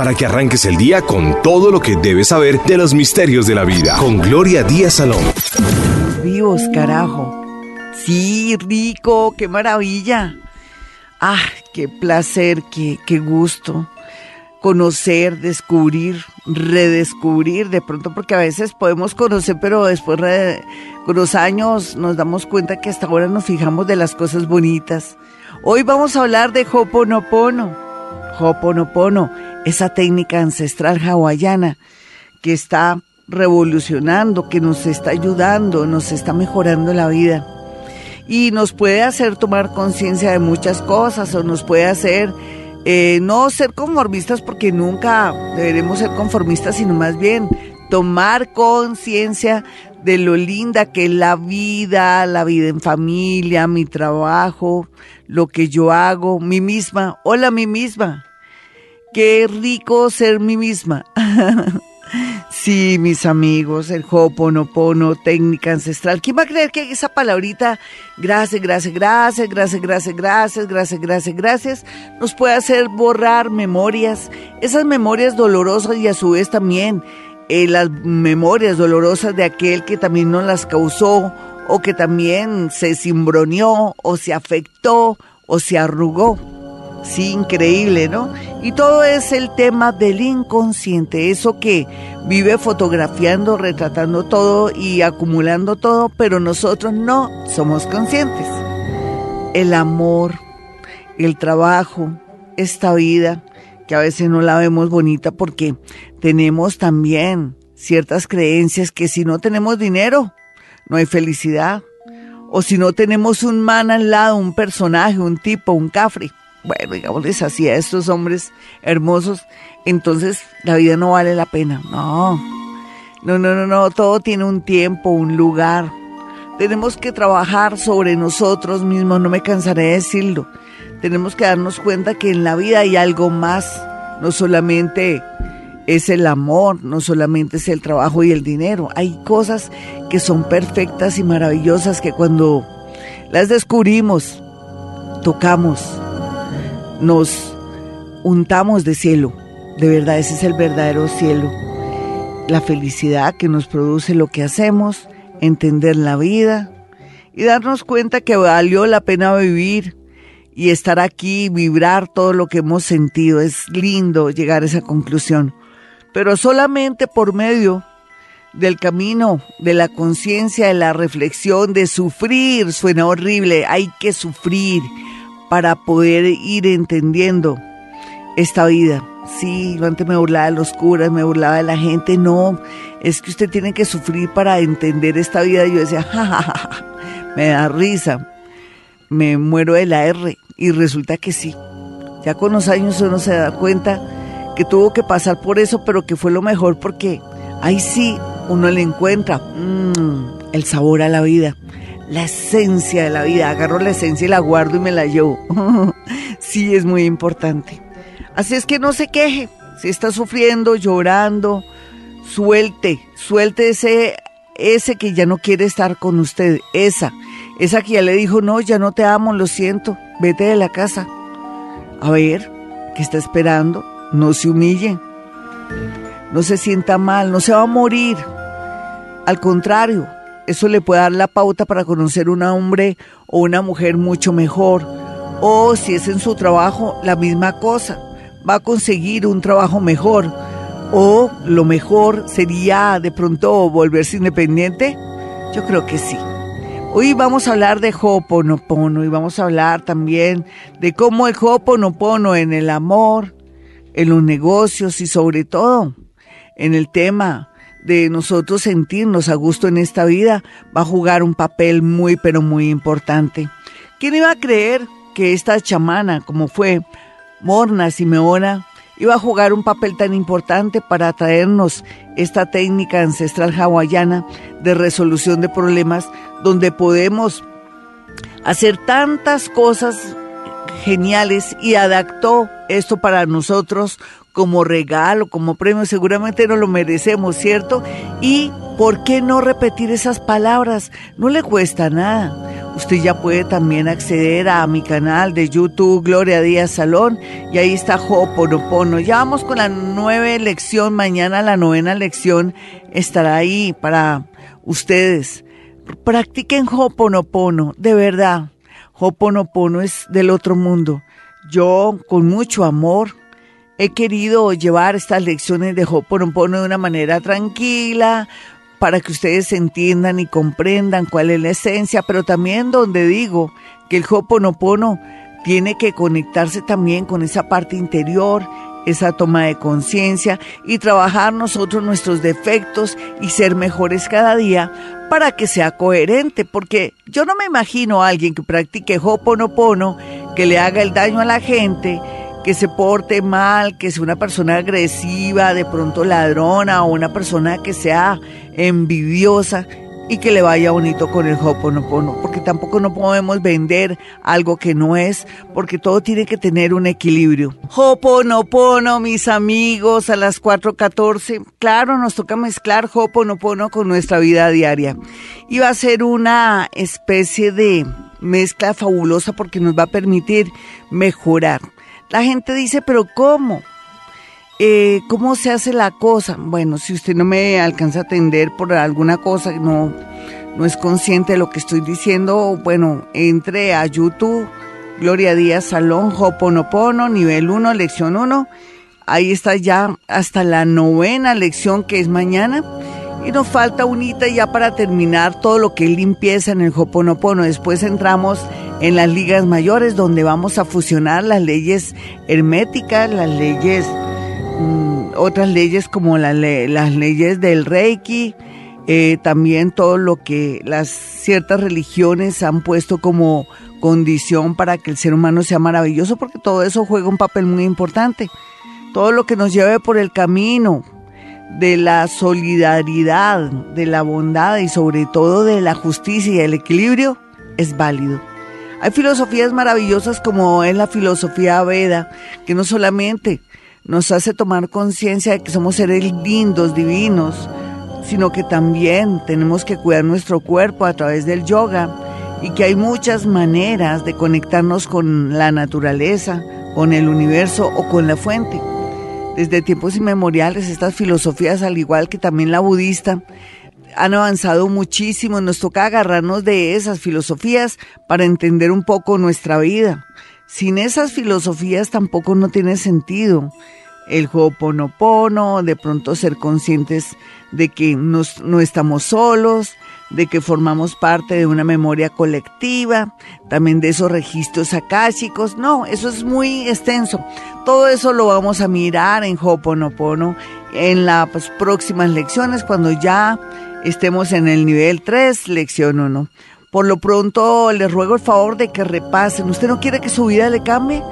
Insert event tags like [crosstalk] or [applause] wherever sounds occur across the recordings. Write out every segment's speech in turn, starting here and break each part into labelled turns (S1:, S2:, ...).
S1: para que arranques el día con todo lo que debes saber de los misterios de la vida. Con Gloria Díaz Salón.
S2: Vivos, carajo. Sí, rico, qué maravilla. Ah, qué placer, qué, qué gusto conocer, descubrir, redescubrir, de pronto porque a veces podemos conocer, pero después con los años nos damos cuenta que hasta ahora nos fijamos de las cosas bonitas. Hoy vamos a hablar de Hoponopono. Hoponopono, esa técnica ancestral hawaiana que está revolucionando, que nos está ayudando, nos está mejorando la vida. Y nos puede hacer tomar conciencia de muchas cosas o nos puede hacer eh, no ser conformistas porque nunca deberemos ser conformistas, sino más bien tomar conciencia de lo linda que es la vida, la vida en familia, mi trabajo, lo que yo hago, mi misma. Hola, mi misma. Qué rico ser mi misma. [laughs] Sí, mis amigos, el Hoponopono, técnica ancestral. ¿Quién va a creer que esa palabrita, gracias, gracias, gracias, gracias, gracias, gracias, gracias, gracias, gracias, nos puede hacer borrar memorias, esas memorias dolorosas y a su vez también eh, las memorias dolorosas de aquel que también nos las causó o que también se cimbroneó o se afectó o se arrugó? Sí, increíble, ¿no? Y todo es el tema del inconsciente, eso que vive fotografiando, retratando todo y acumulando todo, pero nosotros no somos conscientes. El amor, el trabajo, esta vida, que a veces no la vemos bonita porque tenemos también ciertas creencias que si no tenemos dinero, no hay felicidad. O si no tenemos un man al lado, un personaje, un tipo, un cafre, bueno, digamos, así a estos hombres hermosos, entonces la vida no vale la pena. No, no, no, no, no, todo tiene un tiempo, un lugar. Tenemos que trabajar sobre nosotros mismos, no me cansaré de decirlo. Tenemos que darnos cuenta que en la vida hay algo más, no solamente es el amor, no solamente es el trabajo y el dinero. Hay cosas que son perfectas y maravillosas que cuando las descubrimos, tocamos, nos untamos de cielo. De verdad, ese es el verdadero cielo. La felicidad que nos produce lo que hacemos, entender la vida y darnos cuenta que valió la pena vivir y estar aquí, vibrar todo lo que hemos sentido. Es lindo llegar a esa conclusión. Pero solamente por medio del camino, de la conciencia, de la reflexión, de sufrir, suena horrible, hay que sufrir para poder ir entendiendo esta vida. Sí, yo antes me burlaba de los curas, me burlaba de la gente. No, es que usted tiene que sufrir para entender esta vida. yo decía, [laughs] ja, me da risa, me muero de la R. Y resulta que sí. Ya con los años uno se da cuenta que tuvo que pasar por eso, pero que fue lo mejor porque ahí sí uno le encuentra mm, el sabor a la vida la esencia de la vida. Agarro la esencia y la guardo y me la llevo. [laughs] sí, es muy importante. Así es que no se queje. Si está sufriendo, llorando, suelte, suelte ese, ese que ya no quiere estar con usted. Esa, esa que ya le dijo, no, ya no te amo, lo siento, vete de la casa. A ver, ¿qué está esperando? No se humille. No se sienta mal, no se va a morir. Al contrario, eso le puede dar la pauta para conocer un hombre o una mujer mucho mejor. O si es en su trabajo, la misma cosa. Va a conseguir un trabajo mejor. O lo mejor sería de pronto volverse independiente. Yo creo que sí. Hoy vamos a hablar de Hoponopono y vamos a hablar también de cómo el Hoponopono en el amor, en los negocios y sobre todo en el tema de nosotros sentirnos a gusto en esta vida va a jugar un papel muy pero muy importante. ¿Quién iba a creer que esta chamana, como fue Morna Simeona, iba a jugar un papel tan importante para traernos esta técnica ancestral hawaiana de resolución de problemas donde podemos hacer tantas cosas geniales y adaptó esto para nosotros como regalo, como premio, seguramente no lo merecemos, ¿cierto? Y ¿Por qué no repetir esas palabras? No le cuesta nada. Usted ya puede también acceder a mi canal de YouTube Gloria Díaz Salón y ahí está Ho'oponopono. Ya vamos con la nueva lección, mañana la novena lección estará ahí para ustedes. Practiquen Ho'oponopono, de verdad. Ho'oponopono es del otro mundo. Yo, con mucho amor, he querido llevar estas lecciones de Ho'oponopono de una manera tranquila, para que ustedes entiendan y comprendan cuál es la esencia, pero también donde digo que el Hoponopono tiene que conectarse también con esa parte interior, esa toma de conciencia y trabajar nosotros nuestros defectos y ser mejores cada día para que sea coherente, porque yo no me imagino a alguien que practique Hoponopono, que le haga el daño a la gente, que se porte mal, que sea una persona agresiva, de pronto ladrona o una persona que sea envidiosa y que le vaya bonito con el Hoponopono, porque tampoco no podemos vender algo que no es, porque todo tiene que tener un equilibrio. Hoponopono, mis amigos, a las 4:14. Claro, nos toca mezclar Hoponopono con nuestra vida diaria. Y va a ser una especie de mezcla fabulosa porque nos va a permitir mejorar. La gente dice, pero ¿cómo? Eh, ¿Cómo se hace la cosa? Bueno, si usted no me alcanza a atender por alguna cosa, no, no es consciente de lo que estoy diciendo, bueno, entre a YouTube, Gloria Díaz Salón, Hoponopono, nivel 1, lección 1. Ahí está ya hasta la novena lección que es mañana. Y nos falta unita ya para terminar todo lo que es limpieza en el Hoponopono. Después entramos en las ligas mayores donde vamos a fusionar las leyes herméticas, las leyes, mm, otras leyes como las leyes del Reiki, eh, también todo lo que las ciertas religiones han puesto como condición para que el ser humano sea maravilloso, porque todo eso juega un papel muy importante. Todo lo que nos lleve por el camino de la solidaridad, de la bondad y sobre todo de la justicia y el equilibrio es válido. Hay filosofías maravillosas como es la filosofía Veda, que no solamente nos hace tomar conciencia de que somos seres lindos, divinos, sino que también tenemos que cuidar nuestro cuerpo a través del yoga y que hay muchas maneras de conectarnos con la naturaleza, con el universo o con la fuente. Desde tiempos inmemoriales estas filosofías, al igual que también la budista, han avanzado muchísimo, nos toca agarrarnos de esas filosofías para entender un poco nuestra vida. Sin esas filosofías tampoco no tiene sentido el Ho'oponopono, de pronto ser conscientes de que no estamos solos, de que formamos parte de una memoria colectiva, también de esos registros akáshicos. No, eso es muy extenso. Todo eso lo vamos a mirar en Ho'oponopono en las próximas lecciones cuando ya estemos en el nivel 3, lección 1. Por lo pronto les ruego el favor de que repasen. ¿Usted no quiere que su vida le cambie?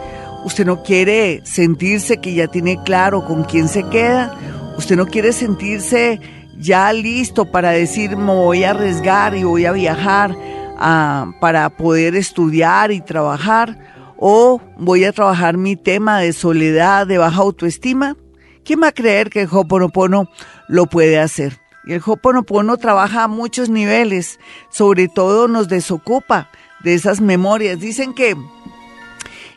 S2: ¿Usted no quiere sentirse que ya tiene claro con quién se queda? ¿Usted no quiere sentirse ya listo para decir me voy a arriesgar y voy a viajar ah, para poder estudiar y trabajar? ¿O voy a trabajar mi tema de soledad, de baja autoestima? ¿Quién va a creer que el Hoponopono lo puede hacer? El Hoponopono trabaja a muchos niveles, sobre todo nos desocupa de esas memorias. Dicen que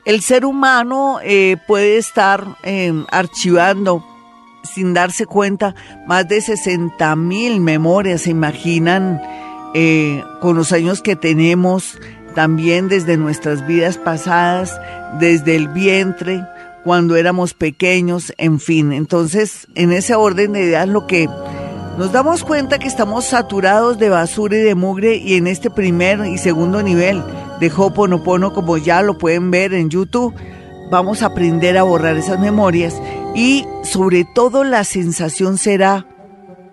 S2: el ser humano eh, puede estar em, archivando sin darse cuenta más de 60 mil memorias, se imaginan eh, con los años que tenemos, también desde nuestras vidas pasadas, desde el vientre, cuando éramos pequeños, en fin. Entonces, en ese orden de ideas, lo que nos damos cuenta que estamos saturados de basura y de mugre y en este primer y segundo nivel de Hoponopono, como ya lo pueden ver en YouTube, vamos a aprender a borrar esas memorias y sobre todo la sensación será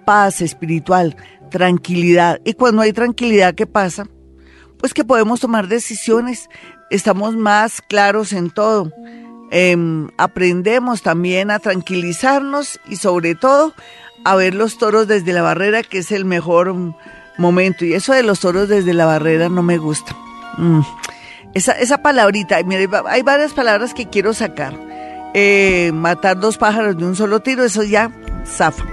S2: paz espiritual, tranquilidad. Y cuando hay tranquilidad, ¿qué pasa? Pues que podemos tomar decisiones, estamos más claros en todo. Em, aprendemos también a tranquilizarnos y sobre todo a ver los toros desde la barrera, que es el mejor momento. Y eso de los toros desde la barrera no me gusta. Mm. Esa, esa palabrita, mire, hay varias palabras que quiero sacar. Eh, matar dos pájaros de un solo tiro, eso ya zafa.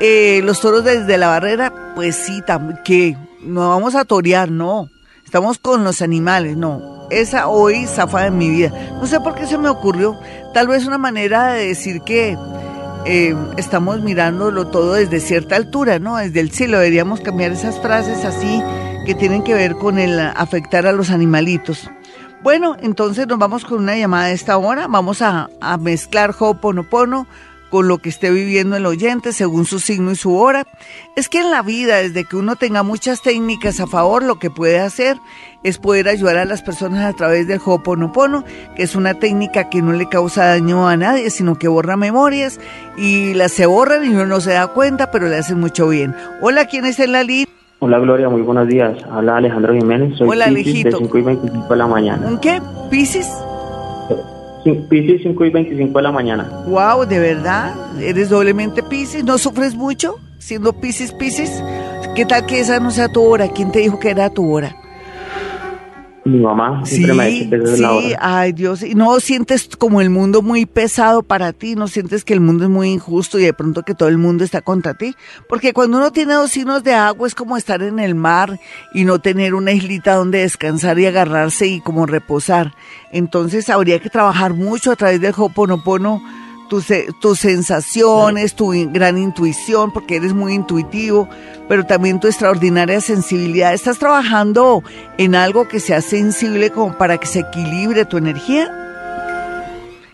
S2: eh, los toros desde la barrera, pues sí, que no vamos a torear, no. Estamos con los animales, no. Esa hoy zafa de mi vida. No sé por qué se me ocurrió. Tal vez una manera de decir que eh, estamos mirándolo todo desde cierta altura, ¿no? Desde el cielo. Deberíamos cambiar esas frases así que tienen que ver con el afectar a los animalitos. Bueno, entonces nos vamos con una llamada de esta hora. Vamos a, a mezclar Ho'oponopono con lo que esté viviendo el oyente según su signo y su hora. Es que en la vida, desde que uno tenga muchas técnicas a favor, lo que puede hacer es poder ayudar a las personas a través del Ho'oponopono, que es una técnica que no le causa daño a nadie, sino que borra memorias y las se borran y uno no se da cuenta, pero le hacen mucho bien. Hola, ¿quién es en la línea?
S3: Hola Gloria, muy buenos días. Habla Alejandro Jiménez, soy
S2: Hola, Piscis,
S3: de 5 y 25 de la mañana.
S2: ¿Un qué? ¿Piscis?
S3: Piscis 5 y 25 de la mañana.
S2: Wow, ¿de verdad? ¿Eres doblemente Piscis? ¿No sufres mucho siendo Piscis, Piscis? ¿Qué tal que esa no sea tu hora? ¿Quién te dijo que era tu hora?
S3: Mi mamá siempre me ha dicho que es la hora.
S2: ay Dios, ¿y no sientes como el mundo muy pesado para ti? ¿No sientes que el mundo es muy injusto y de pronto que todo el mundo está contra ti? Porque cuando uno tiene dos signos de agua es como estar en el mar y no tener una islita donde descansar y agarrarse y como reposar. Entonces habría que trabajar mucho a través del Hoponopono tus, tus sensaciones, tu gran intuición, porque eres muy intuitivo, pero también tu extraordinaria sensibilidad. ¿Estás trabajando en algo que sea sensible como para que se equilibre tu energía?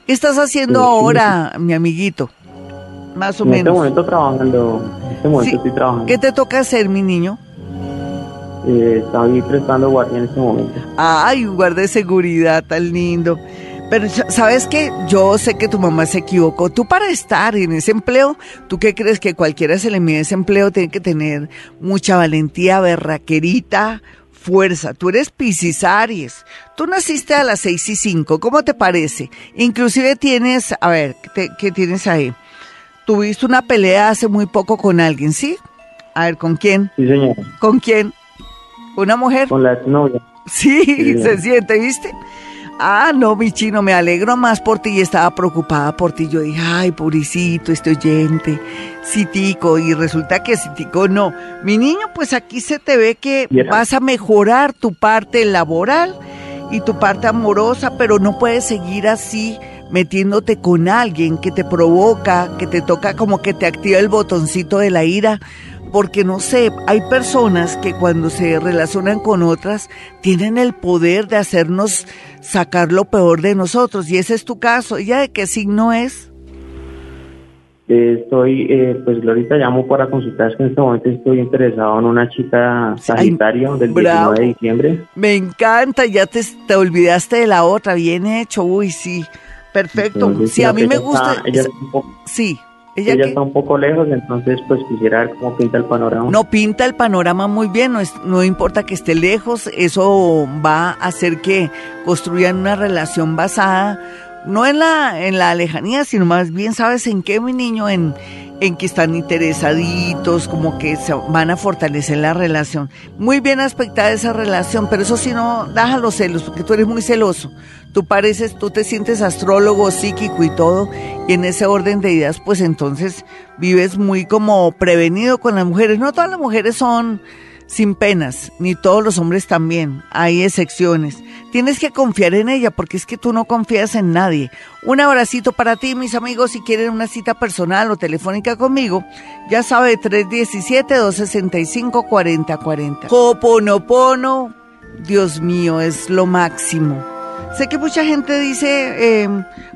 S2: ¿Qué estás haciendo ahora, mi amiguito? Más o
S3: en
S2: menos.
S3: En este momento trabajando. En este momento estoy trabajando.
S2: ¿Qué te toca hacer, mi niño?
S3: Eh, estoy prestando guardia en este momento.
S2: Ay, un guardia de seguridad tan lindo. Pero sabes que yo sé que tu mamá se equivocó. Tú para estar en ese empleo, ¿tú qué crees que cualquiera se le mide ese empleo? Tiene que tener mucha valentía, berraquerita, fuerza. Tú eres Piscis Aries. Tú naciste a las 6 y 5. ¿Cómo te parece? Inclusive tienes, a ver, ¿qué, ¿qué, tienes ahí? Tuviste una pelea hace muy poco con alguien, ¿sí? A ver, ¿con quién?
S3: Sí, señor.
S2: ¿Con quién? ¿Una mujer?
S3: Con la novia.
S2: Sí, sí [laughs] se siente, ¿viste? Ah, no, mi chino, me alegro más por ti y estaba preocupada por ti. Yo dije, ay, pobrecito, este oyente, Citico, y resulta que Citico no. Mi niño, pues aquí se te ve que vas a mejorar tu parte laboral y tu parte amorosa, pero no puedes seguir así metiéndote con alguien que te provoca, que te toca como que te activa el botoncito de la ira porque no sé, hay personas que cuando se relacionan con otras tienen el poder de hacernos sacar lo peor de nosotros y ese es tu caso. ¿Ella de qué signo es?
S3: estoy, eh, pues Glorita, llamo para consultar, es que en este momento estoy interesado en una chica Sagitario del 19 de diciembre.
S2: Me encanta, ya te, te olvidaste de la otra, bien hecho, uy, sí, perfecto. sí, a mí me gusta. sí,
S3: ella, está un poco lejos, entonces pues quisiera ver cómo pinta el panorama.
S2: No pinta el panorama muy bien, no, es, no importa que esté lejos, eso va a hacer que construyan una relación basada no en la en la lejanía, sino más bien sabes en qué mi niño en en que están interesaditos, como que se van a fortalecer la relación. Muy bien aspectada esa relación, pero eso sí no, deja los celos, porque tú eres muy celoso. Tú pareces, tú te sientes astrólogo, psíquico y todo, y en ese orden de ideas, pues entonces vives muy como prevenido con las mujeres. No todas las mujeres son sin penas, ni todos los hombres también, hay excepciones. Tienes que confiar en ella porque es que tú no confías en nadie. Un abracito para ti, mis amigos, si quieren una cita personal o telefónica conmigo, ya sabe, 317-265-4040. Hoponopono, Dios mío, es lo máximo. Sé que mucha gente dice, eh,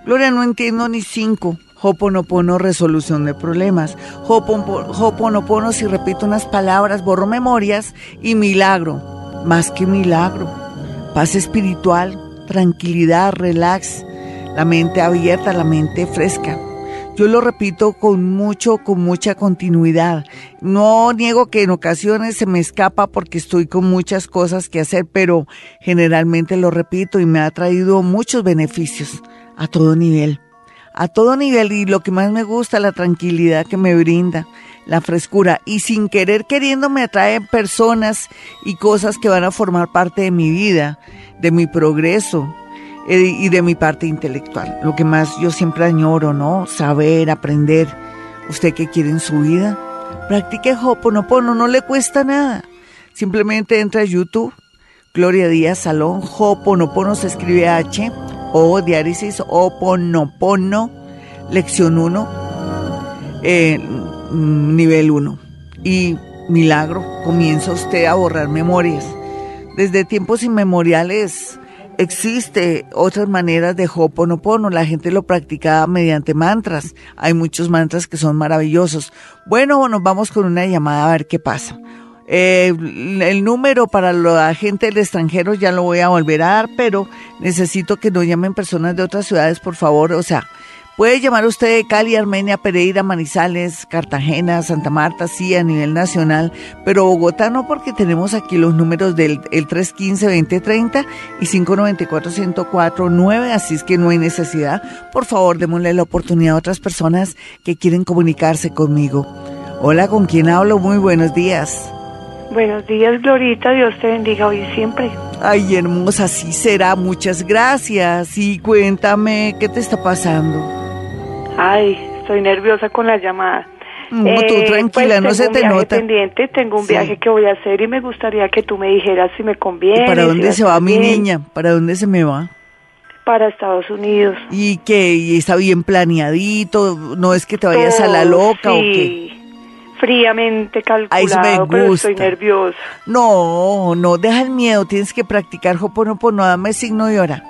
S2: Gloria, no entiendo ni cinco. Hoponopono, resolución de problemas. Hoponopono, si repito unas palabras, borro memorias y milagro. Más que milagro. Paz espiritual, tranquilidad, relax, la mente abierta, la mente fresca. Yo lo repito con mucho, con mucha continuidad. No niego que en ocasiones se me escapa porque estoy con muchas cosas que hacer, pero generalmente lo repito y me ha traído muchos beneficios a todo nivel a todo nivel y lo que más me gusta, la tranquilidad que me brinda, la frescura y sin querer queriendo me atraen personas y cosas que van a formar parte de mi vida, de mi progreso eh, y de mi parte intelectual. Lo que más yo siempre añoro, ¿no? Saber, aprender. ¿Usted qué quiere en su vida? Practique Hoponopono, no le cuesta nada. Simplemente entra a YouTube, Gloria Díaz Salón, Hoponopono se escribe H, O, diárisis, Hoponopono, lección 1, eh, nivel 1. Y milagro, comienza usted a borrar memorias. Desde tiempos inmemoriales existe otras maneras de Hoponopono. La gente lo practica mediante mantras. Hay muchos mantras que son maravillosos. Bueno, nos vamos con una llamada a ver qué pasa. Eh, el número para la gente del extranjero ya lo voy a volver a dar, pero necesito que no llamen personas de otras ciudades, por favor. O sea, Puede llamar usted de Cali, Armenia, Pereira, Manizales, Cartagena, Santa Marta, sí, a nivel nacional, pero Bogotá no porque tenemos aquí los números del el 315-2030 y 594-1049, así es que no hay necesidad. Por favor, démosle la oportunidad a otras personas que quieren comunicarse conmigo. Hola, ¿con quién hablo? Muy buenos días.
S4: Buenos días, Glorita. Dios te bendiga hoy y siempre.
S2: Ay, hermosa, así será. Muchas gracias. Y cuéntame, ¿qué te está pasando?
S4: Ay, estoy nerviosa con la llamada.
S2: No, tú eh, tranquila, pues, no se te
S4: nota.
S2: nota.
S4: pendiente, tengo un viaje que voy a hacer y me gustaría que tú me dijeras si me conviene.
S2: ¿Y para dónde se va mi niña? ¿Para dónde se me va?
S4: Para Estados Unidos.
S2: ¿Y qué? ¿Y está bien planeadito? ¿No es que te vayas a la loca o qué?
S4: Fríamente calculado, pero estoy nerviosa.
S2: No, no, deja el miedo, tienes que practicar Hoponopono, dame signo y hora.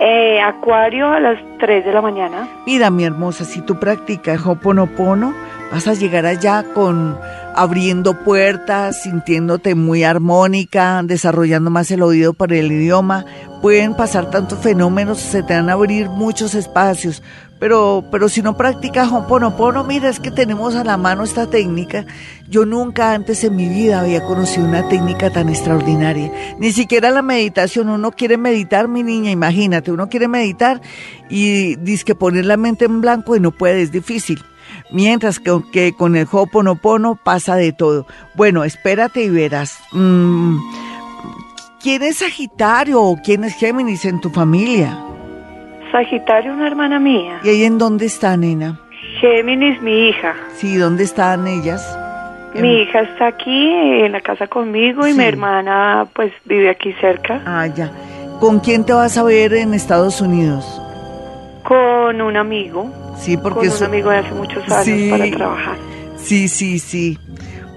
S4: Eh, acuario a las 3 de la mañana.
S2: Mira, mi hermosa, si tú practicas Hoponopono, vas a llegar allá con abriendo puertas, sintiéndote muy armónica, desarrollando más el oído para el idioma. Pueden pasar tantos fenómenos, se te van a abrir muchos espacios. Pero, pero si no practicas Ho'oponopono, mira, es que tenemos a la mano esta técnica. Yo nunca antes en mi vida había conocido una técnica tan extraordinaria. Ni siquiera la meditación. Uno quiere meditar, mi niña, imagínate, uno quiere meditar y dice que poner la mente en blanco y no puede, es difícil. Mientras que, que con el Ho'oponopono pasa de todo. Bueno, espérate y verás. Mm, ¿Quién es Sagitario o quién es Géminis en tu familia?
S4: Sagitario, una hermana mía.
S2: ¿Y ahí en dónde está, nena?
S4: Géminis, mi hija.
S2: Sí, ¿dónde están ellas?
S4: Mi hija está aquí en la casa conmigo y mi hermana pues vive aquí cerca.
S2: Ah, ya. ¿Con quién te vas a ver en Estados Unidos?
S4: Con un amigo.
S2: Sí, porque
S4: con un amigo de hace muchos años para trabajar.
S2: Sí, sí, sí.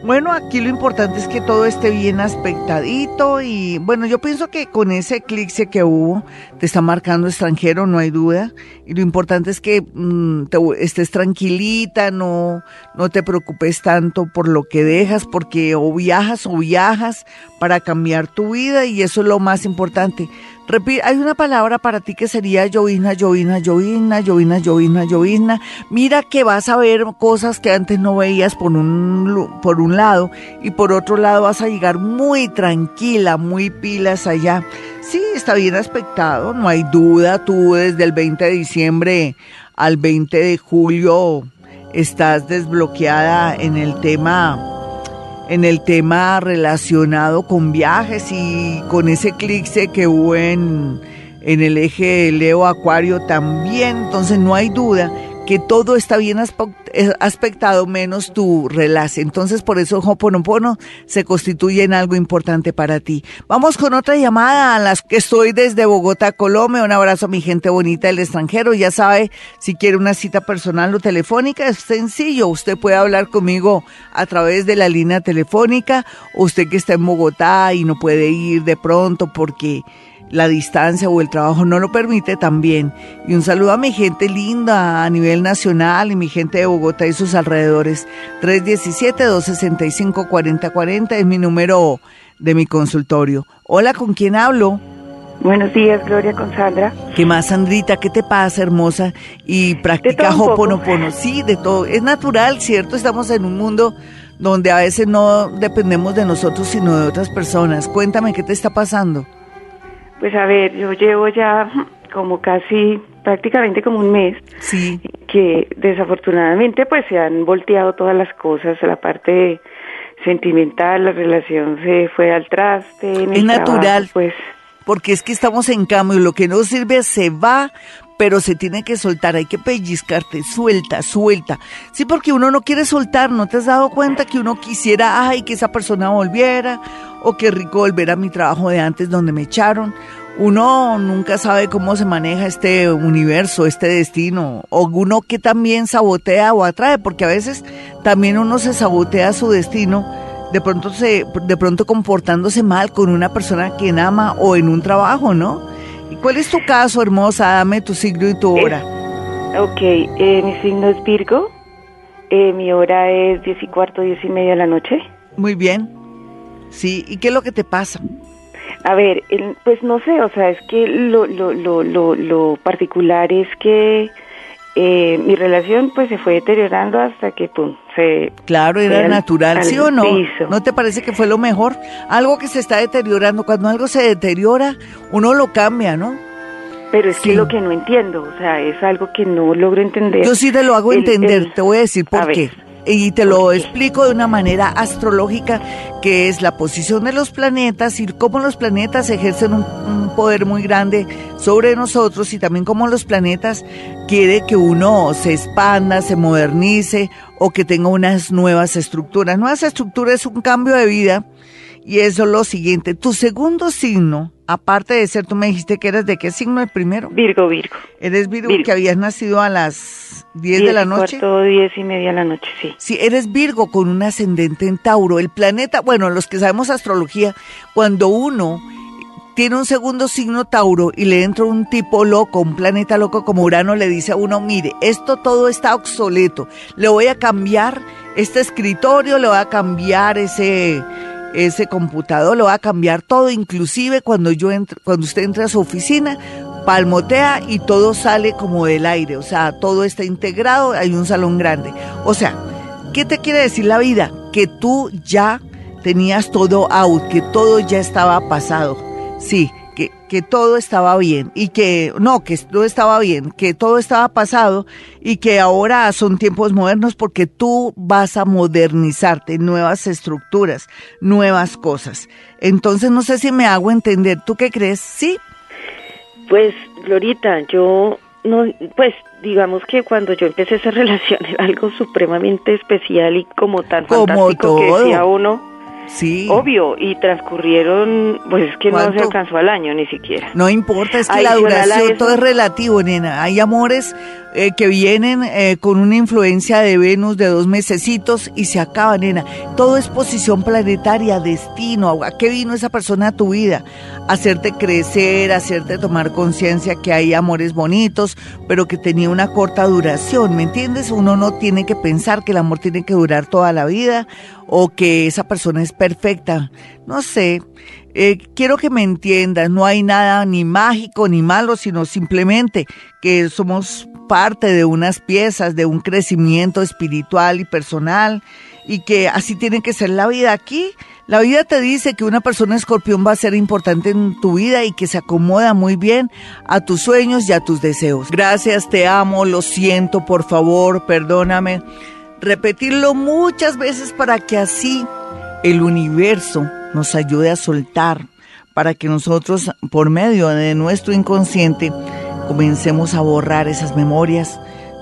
S2: Bueno, aquí lo importante es que todo esté bien aspectadito y bueno, yo pienso que con ese eclipse que hubo te está marcando extranjero, no hay duda. Y lo importante es que mm, te, estés tranquilita, no, no te preocupes tanto por lo que dejas, porque o viajas o viajas para cambiar tu vida y eso es lo más importante hay una palabra para ti que sería llovina, llovina, llovina, llovina, llovina, llovina. Mira que vas a ver cosas que antes no veías por un, por un lado y por otro lado vas a llegar muy tranquila, muy pilas allá. Sí, está bien aspectado, no hay duda. Tú desde el 20 de diciembre al 20 de julio estás desbloqueada en el tema en el tema relacionado con viajes y con ese eclipse que hubo en, en el eje Leo Acuario también. Entonces no hay duda que todo está bien eh, aspectado menos tu relación. Entonces, por eso Hoponopono se constituye en algo importante para ti. Vamos con otra llamada a las que estoy desde Bogotá, Colombia. Un abrazo a mi gente bonita del extranjero. Ya sabe, si quiere una cita personal o telefónica, es sencillo. Usted puede hablar conmigo a través de la línea telefónica. Usted que está en Bogotá y no puede ir de pronto porque la distancia o el trabajo no lo permite también. Y un saludo a mi gente linda a nivel nacional y mi gente de Bogotá y sus alrededores. 317-265-4040 es mi número de mi consultorio. Hola, ¿con quién hablo?
S4: Buenos días, Gloria con Sandra.
S2: ¿Qué más, Sandrita? ¿Qué te pasa, hermosa? Y practica Hoponopono. Sí, de todo. Es natural, ¿cierto? Estamos en un mundo donde a veces no dependemos de nosotros, sino de otras personas. Cuéntame, ¿qué te está pasando?
S4: Pues a ver, yo llevo ya [laughs] como casi prácticamente como un mes
S2: sí.
S4: que desafortunadamente pues se han volteado todas las cosas, la parte sentimental, la relación se fue al traste.
S2: es natural. pues porque es que estamos en cambio, lo que no sirve se va, pero se tiene que soltar, hay que pellizcarte, suelta, suelta. Sí, porque uno no quiere soltar, ¿no te has dado cuenta que uno quisiera, ay, que esa persona volviera, o qué rico volver a mi trabajo de antes donde me echaron? Uno nunca sabe cómo se maneja este universo, este destino, o uno que también sabotea o atrae, porque a veces también uno se sabotea su destino de pronto se de pronto comportándose mal con una persona que ama o en un trabajo, ¿no? ¿Cuál es tu caso, hermosa? Dame tu signo y tu hora.
S4: ok, eh, mi signo es Virgo. Eh, mi hora es diez y cuarto, diez y media de la noche.
S2: Muy bien. Sí, ¿y qué es lo que te pasa?
S4: A ver, pues no sé, o sea, es que lo, lo, lo, lo, lo particular es que eh, mi relación pues se fue deteriorando hasta que pum, se...
S2: Claro, era natural, ¿sí o no? ¿No te parece que fue lo mejor? Algo que se está deteriorando, cuando algo se deteriora, uno lo cambia, ¿no?
S4: Pero es que lo que no entiendo, o sea, es algo que no logro entender.
S2: Yo sí te lo hago entender, te voy a decir por qué y te lo explico de una manera astrológica, que es la posición de los planetas y cómo los planetas ejercen un, poder muy grande sobre nosotros y también cómo los planetas quiere que uno se expanda, se modernice o que tenga unas nuevas estructuras. Nuevas estructuras es un cambio de vida y eso es lo siguiente. Tu segundo signo, aparte de ser, tú me dijiste que eres de qué signo el primero?
S4: Virgo, Virgo.
S2: ¿Eres Virgo, que habías nacido a las 10 de la noche?
S4: Cuarto, 10 y media de la noche, sí.
S2: Sí, eres Virgo con un ascendente en Tauro. El planeta, bueno, los que sabemos astrología, cuando uno tiene un segundo signo Tauro y le entra un tipo loco, un planeta loco como Urano, le dice a uno, mire, esto todo está obsoleto, le voy a cambiar este escritorio, le voy a cambiar ese ese computador lo va a cambiar todo, inclusive cuando yo entre, cuando usted entre a su oficina, palmotea y todo sale como del aire, o sea, todo está integrado, hay un salón grande. O sea, ¿qué te quiere decir la vida? Que tú ya tenías todo out, que todo ya estaba pasado. Sí, que, todo estaba bien y que no, que todo estaba bien, que todo estaba pasado y que ahora son tiempos modernos porque tú vas a modernizarte, nuevas estructuras, nuevas cosas. Entonces no sé si me hago entender, ¿tú qué crees? ¿Sí?
S4: Pues, Glorita, yo no, pues digamos que cuando yo empecé esa [laughs] relación era algo supremamente especial y como tan como fantástico que decía uno
S2: Sí.
S4: Obvio, y transcurrieron, pues es que no se alcanzó al año ni siquiera.
S2: No importa, es que la duración todo es relativo, nena. Hay amores eh, que vienen eh, con una influencia de Venus de dos mesecitos y se acaban, nena. Todo es posición planetaria, destino. ¿A qué vino esa persona a tu vida? Hacerte crecer, hacerte tomar conciencia que hay amores bonitos, pero que tenía una corta duración, ¿me entiendes? Uno no tiene que pensar que el amor tiene que durar toda la vida o que esa persona es perfecta. No sé, eh, quiero que me entiendas, no hay nada ni mágico ni malo, sino simplemente que somos parte de unas piezas, de un crecimiento espiritual y personal y que así tiene que ser la vida aquí. La vida te dice que una persona escorpión va a ser importante en tu vida y que se acomoda muy bien a tus sueños y a tus deseos. Gracias, te amo, lo siento, por favor, perdóname repetirlo muchas veces para que así el universo nos ayude a soltar, para que nosotros por medio de nuestro inconsciente comencemos a borrar esas memorias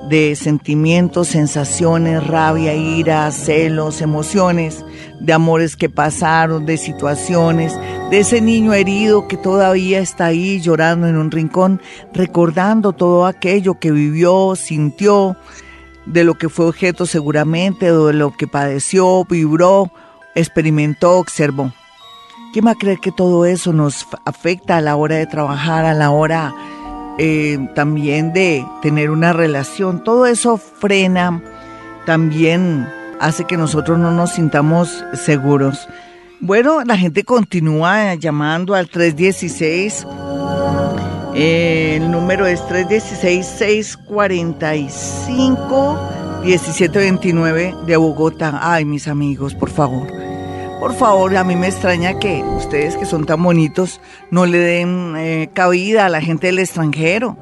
S2: de sentimientos, sensaciones, rabia, ira, celos, emociones, de amores que pasaron, de situaciones, de ese niño herido que todavía está ahí llorando en un rincón, recordando todo aquello que vivió, sintió, de lo que fue objeto seguramente, de lo que padeció, vibró, experimentó, observó. ¿Quién va a creer que todo eso nos afecta a la hora de trabajar, a la hora eh, también de tener una relación? Todo eso frena, también hace que nosotros no nos sintamos seguros. Bueno, la gente continúa llamando al 316 el número es 316-645-1729 de Bogotá. Ay, mis amigos, por favor. Por favor, a mí me extraña que ustedes que son tan bonitos no le den eh, cabida a la gente del extranjero.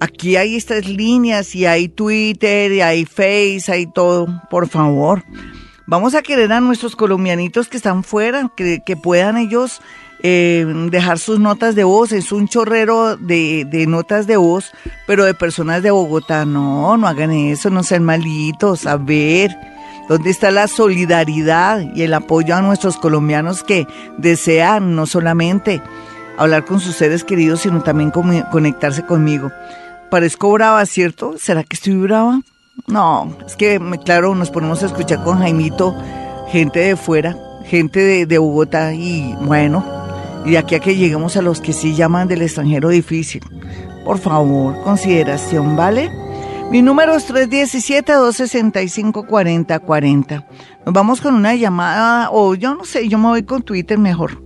S2: Aquí hay estas líneas y hay Twitter y hay Face, hay todo. Por favor, vamos a querer a nuestros colombianitos que están fuera, que, puedan ellos eh, dejar sus notas de voz. Es un chorrero de, de, notas de voz, pero de personas de Bogotá. No, no hagan eso, no sean malitos. A ver, ¿dónde está la solidaridad y el apoyo a nuestros colombianos que desean no solamente hablar con sus seres queridos, sino también conectarse conmigo? Parezco brava, ¿cierto? ¿Será que estoy brava? No, es que, claro, nos ponemos a escuchar con Jaimito gente de fuera, gente de, de Bogotá y bueno, y de aquí a que lleguemos a los que sí llaman del extranjero difícil. Por favor, consideración, ¿vale? Mi número es 317-265-4040. Nos vamos con una llamada, o yo no sé, yo me voy con Twitter mejor.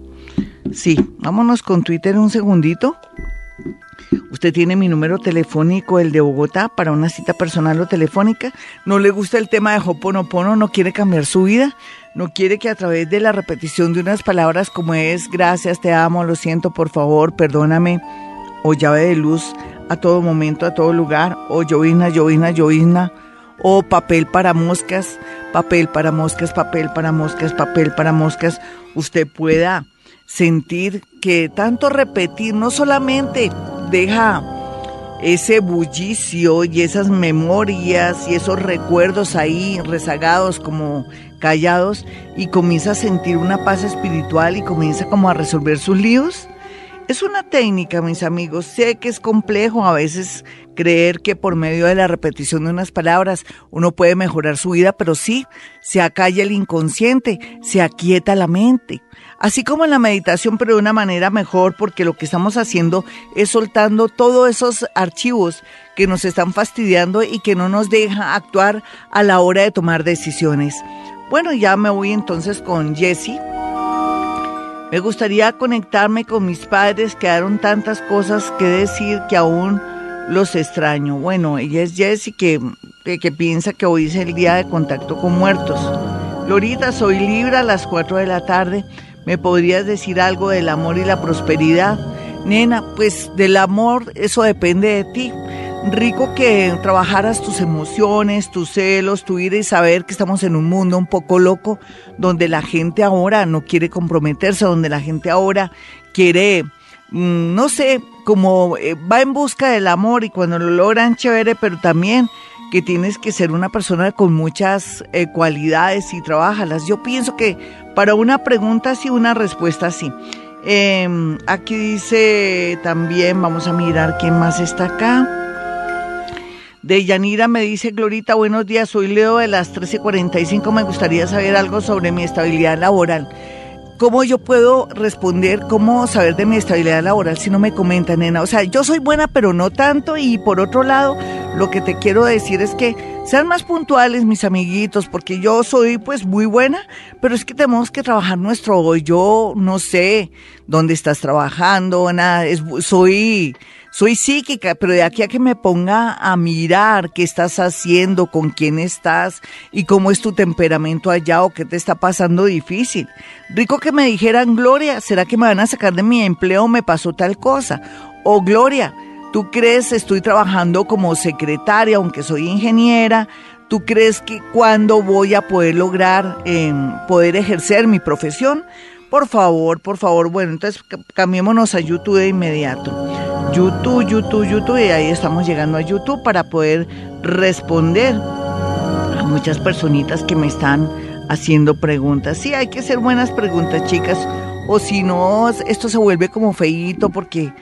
S2: Sí, vámonos con Twitter un segundito. Usted tiene mi número telefónico, el de Bogotá, para una cita personal o telefónica. No le gusta el tema de Hoponopono, no quiere cambiar su vida, no quiere que a través de la repetición de unas palabras como es gracias, te amo, lo siento, por favor, perdóname, o llave de luz a todo momento, a todo lugar, o llovizna, llovizna, llovizna, o papel para moscas, papel para moscas, papel para moscas, papel para moscas, usted pueda sentir que tanto repetir no solamente deja ese bullicio y esas memorias y esos recuerdos ahí rezagados como callados y comienza a sentir una paz espiritual y comienza como a resolver sus líos. Es una técnica, mis amigos. Sé que es complejo a veces creer que por medio de la repetición de unas palabras uno puede mejorar su vida, pero sí, se acalla el inconsciente, se aquieta la mente así como en la meditación, pero de una manera mejor, porque lo que estamos haciendo es soltando todos esos archivos que nos están fastidiando y que no nos deja actuar a la hora de tomar decisiones. Bueno, ya me voy entonces con Jessie. Me gustaría conectarme con mis padres, quedaron tantas cosas que decir que aún los extraño. Bueno, ella es Jessie que, que, piensa que hoy es el día de contacto con muertos. Lorita, soy libre a las 4 de la tarde. ¿Me podrías decir algo del amor y la prosperidad? Nena, pues del amor eso depende de ti. Rico que trabajaras tus emociones, tus celos, tu ira y saber que estamos en un mundo un poco loco donde la gente ahora no quiere comprometerse, donde la gente ahora quiere, mm, no sé, como eh, va en busca del amor y cuando lo logran chévere, pero también que tienes que ser una persona con muchas eh, cualidades y trabajarlas. Yo pienso que para una pregunta sí, una respuesta sí. Em, aquí dice también, vamos a mirar quién más está acá. De Yanira me dice, Glorita, buenos días, soy Leo de las 13:45, me gustaría saber algo sobre mi estabilidad laboral. ¿Cómo yo puedo responder, cómo saber de mi estabilidad laboral si no me comentan, nena? O sea, yo soy buena, pero no tanto. Y por otro lado, lo que te quiero decir es que sean más puntuales, mis amiguitos, porque yo soy pues muy buena, pero es que tenemos que trabajar nuestro hoy. Yo no sé dónde estás trabajando, nada, soy soy psíquica, pero de aquí a que me ponga a mirar qué estás haciendo, con quién estás y cómo es tu temperamento allá o qué te está pasando difícil. Rico que me dijeran, Gloria, ¿será que me van a sacar de mi empleo me pasó tal cosa? O Gloria, ¿tú crees estoy trabajando como secretaria, aunque soy ingeniera? ¿Tú crees que cuando voy a poder lograr em, poder ejercer mi profesión? Por favor, por favor. Bueno, entonces cambiémonos a YouTube de inmediato. YouTube, YouTube, YouTube, y ahí estamos llegando a YouTube para poder responder a muchas personitas que me están haciendo preguntas. Sí, hay que hacer buenas preguntas, chicas, o si no, esto se vuelve como feíto porque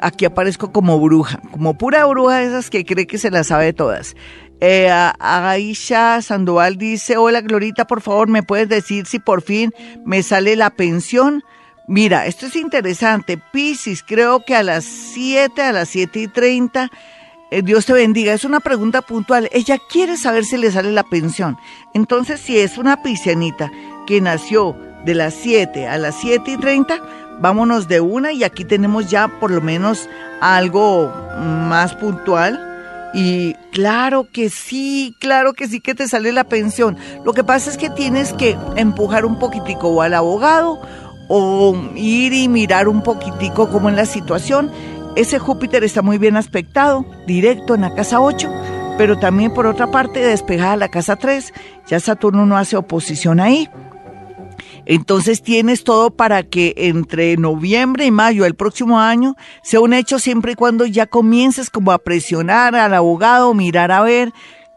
S2: aquí aparezco como bruja, como pura bruja esas que cree que se las sabe todas. Eh, Aisha Sandoval dice, hola Glorita, por favor, ¿me puedes decir si por fin me sale la pensión? Mira, esto es interesante. Piscis, creo que a las 7, a las 7 y 30, eh, Dios te bendiga. Es una pregunta puntual. Ella quiere saber si le sale la pensión. Entonces, si es una piscianita que nació de las 7 a las 7 y 30, vámonos de una y aquí tenemos ya por lo menos algo más puntual. Y claro que sí, claro que sí que te sale la pensión. Lo que pasa es que tienes que empujar un poquitico o al abogado o ir y mirar un poquitico cómo en la situación. Ese Júpiter está muy bien aspectado, directo en la casa 8, pero también por otra parte despejada la casa 3. Ya Saturno no hace oposición ahí. Entonces tienes todo para que entre noviembre y mayo del próximo año sea un hecho siempre y cuando ya comiences como a presionar al abogado, mirar a ver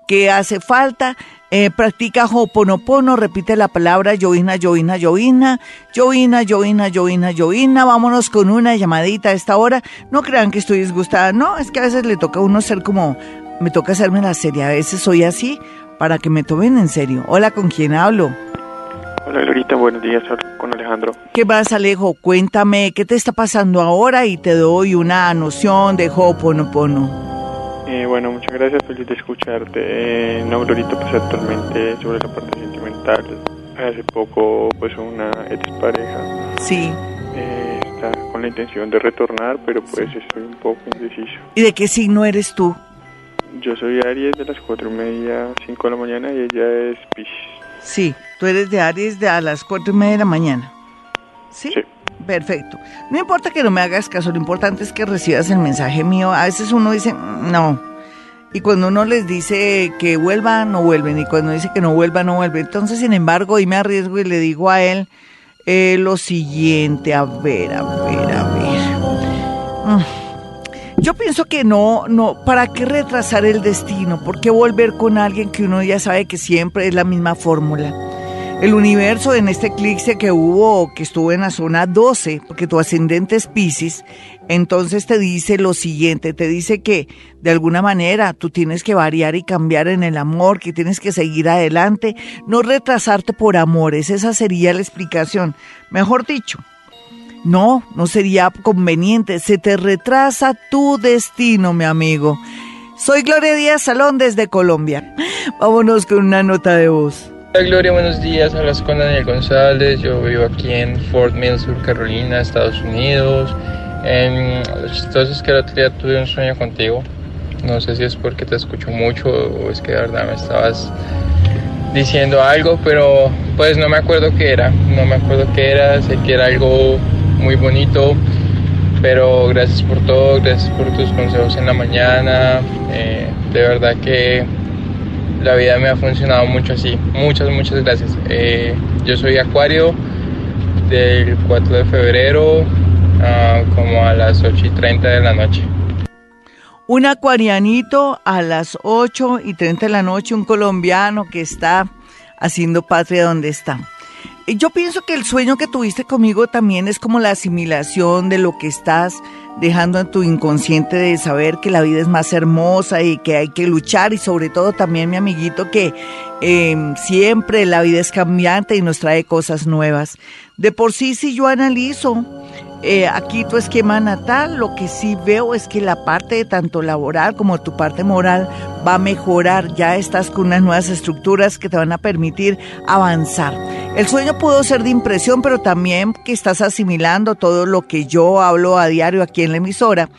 S2: qué hace falta. Eh, practica Hoponopono, repite la palabra Joina, Joina, Joina, Joina, Joina, Joina, Joina. Vámonos con una llamadita a esta hora. No crean que estoy disgustada, no, es que a veces le toca a uno ser como, me toca hacerme la serie, a veces soy así para que me tomen en serio. Hola, ¿con quién hablo?
S5: Hola, Lorita, buenos días, con Alejandro.
S2: ¿Qué más, Alejo? Cuéntame, ¿qué te está pasando ahora? Y te doy una noción de Ho'oponopono.
S5: Eh, bueno, muchas gracias, feliz de escucharte. Eh, no, Lorita, pues actualmente sobre la parte sentimental, hace poco, pues una expareja.
S2: Sí.
S5: Eh, está con la intención de retornar, pero pues estoy un poco indeciso.
S2: ¿Y de qué signo eres tú?
S5: Yo soy Aries de las cuatro y media, cinco de la mañana y ella es Pisces.
S2: Sí, tú eres de Aries de a las cuatro y media de la mañana. ¿Sí?
S5: Sí.
S2: Perfecto. No importa que no me hagas caso, lo importante es que recibas el mensaje mío. A veces uno dice, "Mm, no. Y cuando uno les dice que vuelva, no vuelven. Y cuando dice que no vuelva, no vuelven. Entonces, sin embargo, y me arriesgo y le digo a él eh, lo siguiente. A ver, a ver, a ver. Mm. Yo pienso que no, no, ¿para qué retrasar el destino? ¿Por qué volver con alguien que uno ya sabe que siempre es la misma fórmula? El universo en este eclipse que hubo, que estuvo en la zona 12, porque tu ascendente es Pisces, entonces te dice lo siguiente, te dice que de alguna manera tú tienes que variar y cambiar en el amor, que tienes que seguir adelante, no retrasarte por amores, esa sería la explicación. Mejor dicho, no, no sería conveniente. Se te retrasa tu destino, mi amigo. Soy Gloria Díaz Salón desde Colombia. Vámonos con una nota de voz.
S6: Hola Gloria, buenos días. Hablas con Daniel González. Yo vivo aquí en Fort Mill, Sur Carolina, Estados Unidos. Eh, lo chistoso es que el otro día tuve un sueño contigo. No sé si es porque te escucho mucho o es que de verdad me estabas diciendo algo, pero pues no me acuerdo qué era. No me acuerdo qué era. Sé que era algo muy bonito, pero gracias por todo, gracias por tus consejos en la mañana, eh, de verdad que la vida me ha funcionado mucho así, muchas, muchas gracias. Eh, yo soy Acuario del 4 de febrero uh, como a las 8 y 30 de la noche.
S2: Un acuarianito a las 8 y 30 de la noche, un colombiano que está haciendo patria donde está. Yo pienso que el sueño que tuviste conmigo también es como la asimilación de lo que estás dejando en tu inconsciente de saber que la vida es más hermosa y que hay que luchar y sobre todo también mi amiguito que eh, siempre la vida es cambiante y nos trae cosas nuevas. De por sí si yo analizo eh, aquí tu esquema natal, lo que sí veo es que la parte tanto laboral como tu parte moral va a mejorar. Ya estás con unas nuevas estructuras que te van a permitir avanzar. El sueño pudo ser de impresión, pero también que estás asimilando todo lo que yo hablo a diario aquí en la emisora.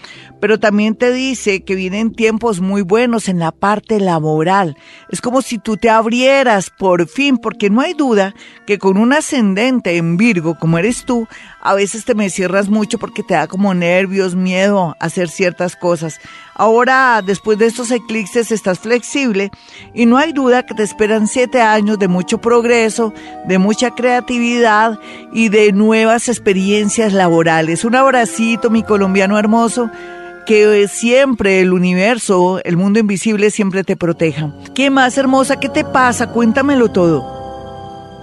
S2: Pero también te dice que vienen tiempos muy buenos en la parte laboral. Es como si tú te abrieras por fin, porque no hay duda que con un ascendente en Virgo como eres tú, a veces te me cierras mucho porque te da como nervios, miedo a hacer ciertas cosas. Ahora, después de estos eclipses, estás flexible y no hay duda que te esperan siete años de mucho progreso, de mucha creatividad y de nuevas experiencias laborales. Un abracito, mi colombiano hermoso que siempre el universo, el mundo invisible siempre te proteja. ¿Qué más hermosa? ¿Qué te pasa? Cuéntamelo todo.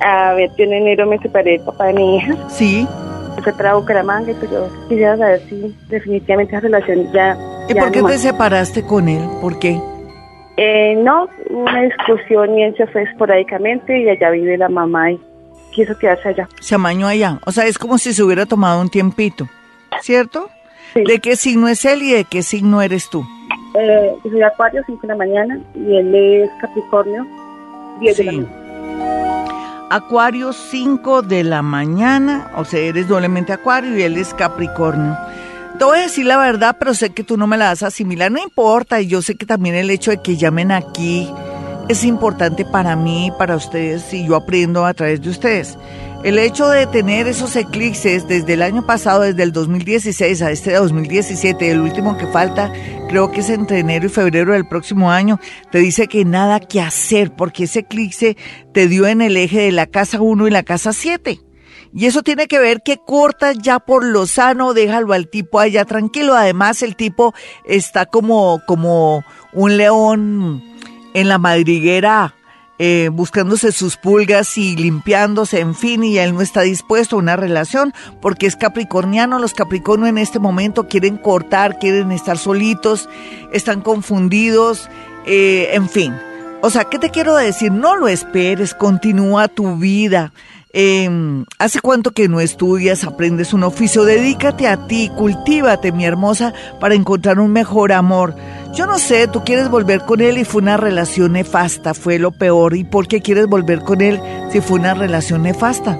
S4: A ver, yo en enero me separé del papá de mi hija.
S2: Sí.
S4: Fue para Bucaramanga, pero yo quisiera saber si definitivamente esa relación ya...
S2: ¿Y
S4: ya
S2: por qué
S4: no
S2: te
S4: más.
S2: separaste con él? ¿Por qué?
S4: Eh, no, una discusión y él se fue esporádicamente y allá vive la mamá y quiso quedarse allá.
S2: Se amañó allá. O sea, es como si se hubiera tomado un tiempito, ¿cierto?
S4: Sí.
S2: ¿De qué signo es él y de qué signo eres tú?
S4: Eh, yo soy Acuario, 5 de la mañana, y él es Capricornio, 10 de la
S2: Sí.
S4: mañana.
S2: Acuario 5 de la mañana, o sea, eres doblemente Acuario y él es Capricornio. Te voy a decir la verdad, pero sé que tú no me la vas a asimilar, no importa, y yo sé que también el hecho de que llamen aquí es importante para mí, para ustedes, y yo aprendo a través de ustedes. El hecho de tener esos eclipses desde el año pasado, desde el 2016 a este 2017, el último que falta, creo que es entre enero y febrero del próximo año, te dice que nada que hacer, porque ese eclipse te dio en el eje de la casa 1 y la casa 7. Y eso tiene que ver que cortas ya por lo sano, déjalo al tipo allá tranquilo. Además, el tipo está como, como un león en la madriguera eh, buscándose sus pulgas y limpiándose, en fin, y él no está dispuesto a una relación porque es capricorniano. Los capricornios en este momento quieren cortar, quieren estar solitos, están confundidos, eh, en fin. O sea, ¿qué te quiero decir? No lo esperes, continúa tu vida. Em, ¿Hace cuánto que no estudias, aprendes un oficio? Dedícate a ti, cultívate, mi hermosa, para encontrar un mejor amor. Yo no sé, tú quieres volver con él y fue una relación nefasta, fue lo peor. ¿Y por qué quieres volver con él si fue una relación nefasta?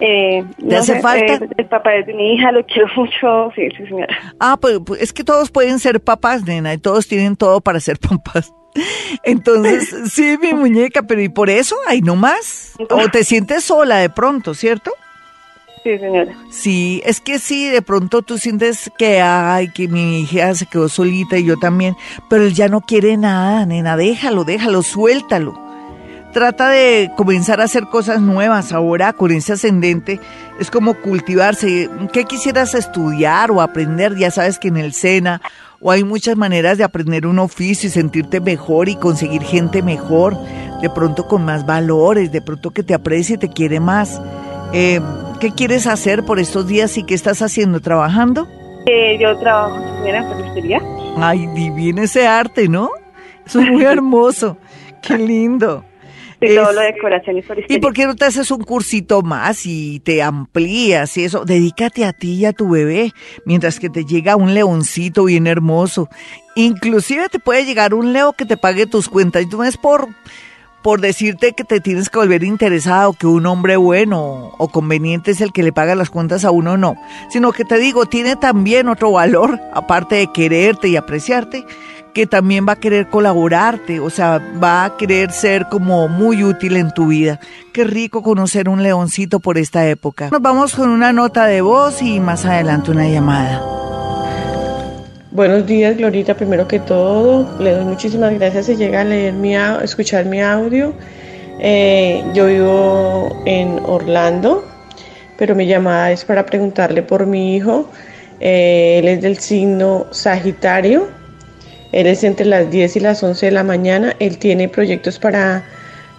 S4: Eh,
S2: ¿Te hace falta?
S4: Eh, el papá de mi hija, lo quiero mucho, [laughs] sí, sí, señora.
S2: Ah, pues, pues, es que todos pueden ser papás, nena, y todos tienen todo para ser [laughs] papás. Entonces, [laughs] sí, mi muñeca, pero ¿y por eso? Ahí no más. O te sientes sola de pronto, ¿cierto?
S4: Sí, señora.
S2: Sí, es que sí, de pronto tú sientes que, ay, que mi hija se quedó solita y yo también, pero él ya no quiere nada, nena, déjalo, déjalo, suéltalo. Trata de comenzar a hacer cosas nuevas ahora con ese ascendente. Es como cultivarse. ¿Qué quisieras estudiar o aprender? Ya sabes que en el SENA o hay muchas maneras de aprender un oficio y sentirte mejor y conseguir gente mejor, de pronto con más valores, de pronto que te aprecie y te quiere más. Eh, ¿Qué quieres hacer por estos días y qué estás haciendo? ¿Trabajando?
S4: Eh, yo trabajo en floristería.
S2: Ay, divino ese arte, ¿no? Eso es muy [laughs] hermoso. Qué lindo. [laughs]
S4: Todo lo de decoración y floristería.
S2: ¿Y por qué no te haces un cursito más y te amplías y eso? Dedícate a ti y a tu bebé, mientras que te llega un leoncito bien hermoso. Inclusive te puede llegar un leo que te pague tus cuentas. Y tú no es por por decirte que te tienes que volver interesado, que un hombre bueno o conveniente es el que le paga las cuentas a uno, no. Sino que te digo, tiene también otro valor, aparte de quererte y apreciarte, que también va a querer colaborarte, o sea, va a querer ser como muy útil en tu vida. Qué rico conocer un leoncito por esta época. Nos vamos con una nota de voz y más adelante una llamada.
S7: Buenos días, Glorita. Primero que todo, le doy muchísimas gracias si llega a leer mi, escuchar mi audio. Eh, yo vivo en Orlando, pero mi llamada es para preguntarle por mi hijo. Eh, él es del signo Sagitario. Él es entre las 10 y las 11 de la mañana. Él tiene proyectos para,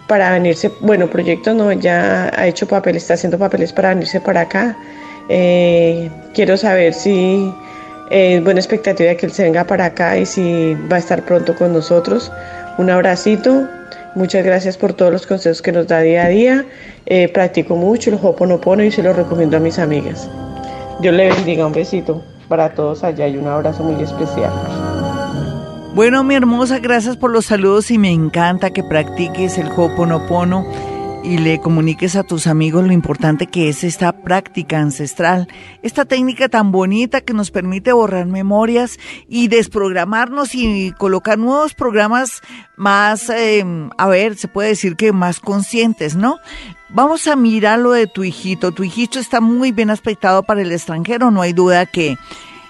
S7: para venirse. Bueno, proyectos no, ya ha hecho papeles, está haciendo papeles para venirse para acá. Eh, quiero saber si eh, buena expectativa que él se venga para acá y si va a estar pronto con nosotros. Un abracito. Muchas gracias por todos los consejos que nos da día a día. Eh, practico mucho el Hoponopono y se lo recomiendo a mis amigas. Dios le bendiga. Un besito para todos allá y un abrazo muy especial.
S2: Bueno, mi hermosa, gracias por los saludos y me encanta que practiques el Hoponopono y le comuniques a tus amigos lo importante que es esta práctica ancestral, esta técnica tan bonita que nos permite borrar memorias y desprogramarnos y colocar nuevos programas más, eh, a ver, se puede decir que más conscientes, ¿no? Vamos a mirar lo de tu hijito. Tu hijito está muy bien aspectado para el extranjero, no hay duda que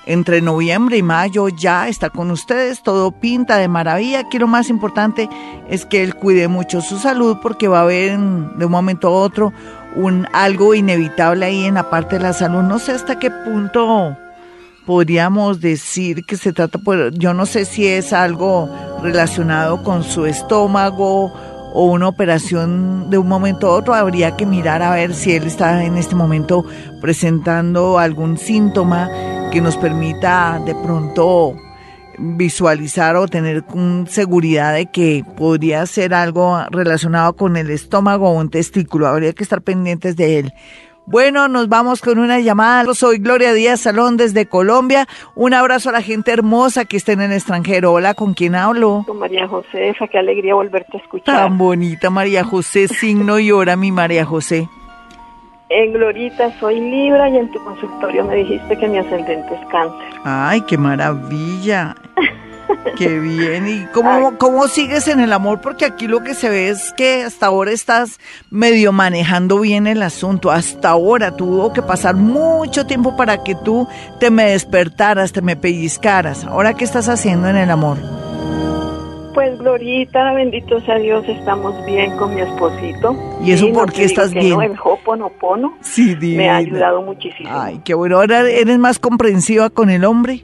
S2: entre noviembre y mayo ya está con ustedes, todo pinta de maravilla. Aquí lo más importante es que él cuide mucho su salud porque va a haber de un momento a otro un algo inevitable ahí en la parte de la salud. No sé hasta qué punto podríamos decir que se trata, por, yo no sé si es algo relacionado con su estómago o una operación de un momento a otro, habría que mirar a ver si él está en este momento presentando algún síntoma que nos permita de pronto visualizar o tener seguridad de que podría ser algo relacionado con el estómago o un testículo. Habría que estar pendientes de él. Bueno, nos vamos con una llamada. Yo soy Gloria Díaz Salón desde Colombia. Un abrazo a la gente hermosa que está en el extranjero. Hola, ¿con quién hablo?
S4: Con María Josefa, qué alegría volverte a escuchar.
S2: Tan bonita María José, signo y hora mi María José.
S4: En Glorita soy Libra y en tu consultorio me dijiste que mi ascendente es cáncer.
S2: Ay, qué maravilla. Qué [laughs] bien. ¿Y cómo, cómo sigues en el amor? Porque aquí lo que se ve es que hasta ahora estás medio manejando bien el asunto. Hasta ahora tuvo que pasar mucho tiempo para que tú te me despertaras, te me pellizcaras. ¿Ahora qué estás haciendo en el amor?
S8: Pues Glorita, bendito sea Dios, estamos bien con mi esposito.
S2: ¿Y eso por qué estás bien? No,
S8: el Hoponopono
S2: sí,
S8: me ha ayudado muchísimo.
S2: Ay, qué bueno. Ahora eres más comprensiva con el hombre.